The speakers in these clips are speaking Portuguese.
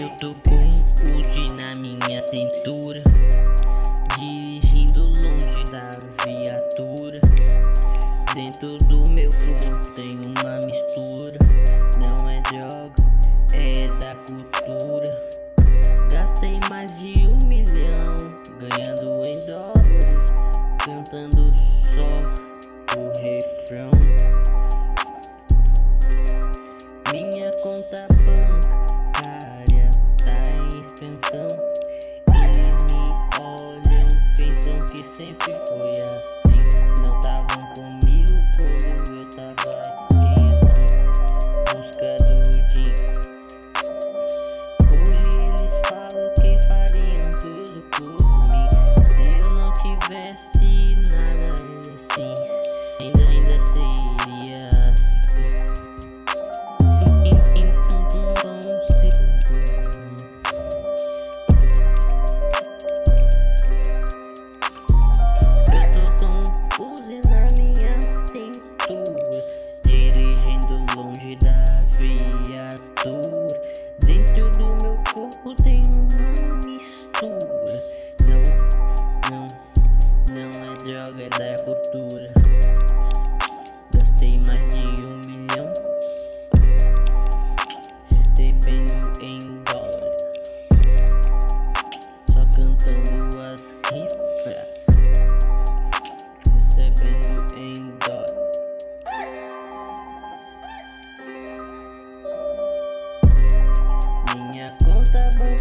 Eu tô com o G na minha cintura Dirigindo longe da viatura. Dentro do meu corpo tem uma mistura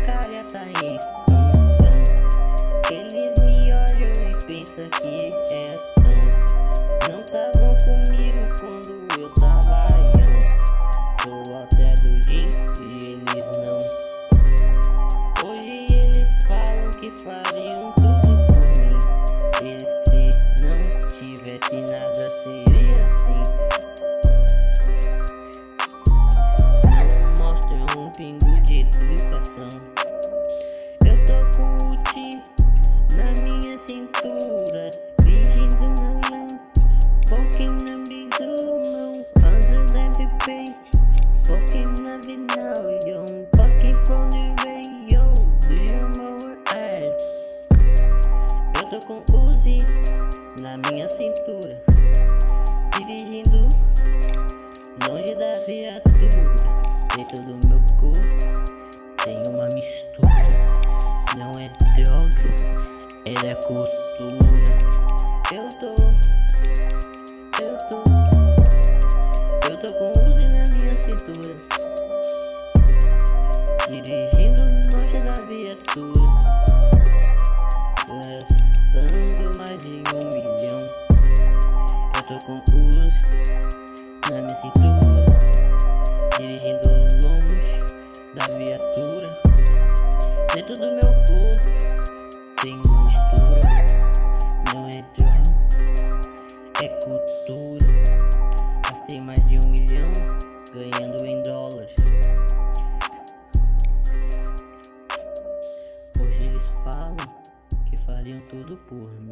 conta bancária tá em expansão. Eles me olham e pensam que é ação. Não estavam comigo quando eu tava young. Tô até do din e eles não. Hoje eles falam que fariam tudo por mim. E se não tivesse nada, seria yo, fucking Eu tô com Uzi na minha cintura, dirigindo longe da viatura, dentro do meu corpo tem uma mistura. Não é droga, é da cultura. Eu tô, eu tô, eu tô com Uzi na minha cintura. confusos na minha cintura, dirigindo longe da viatura. Dentro do meu corpo tem uma mistura, não é drum, é cultura. Gastei mais de um milhão ganhando em dólares. Hoje eles falam que fariam tudo por mim.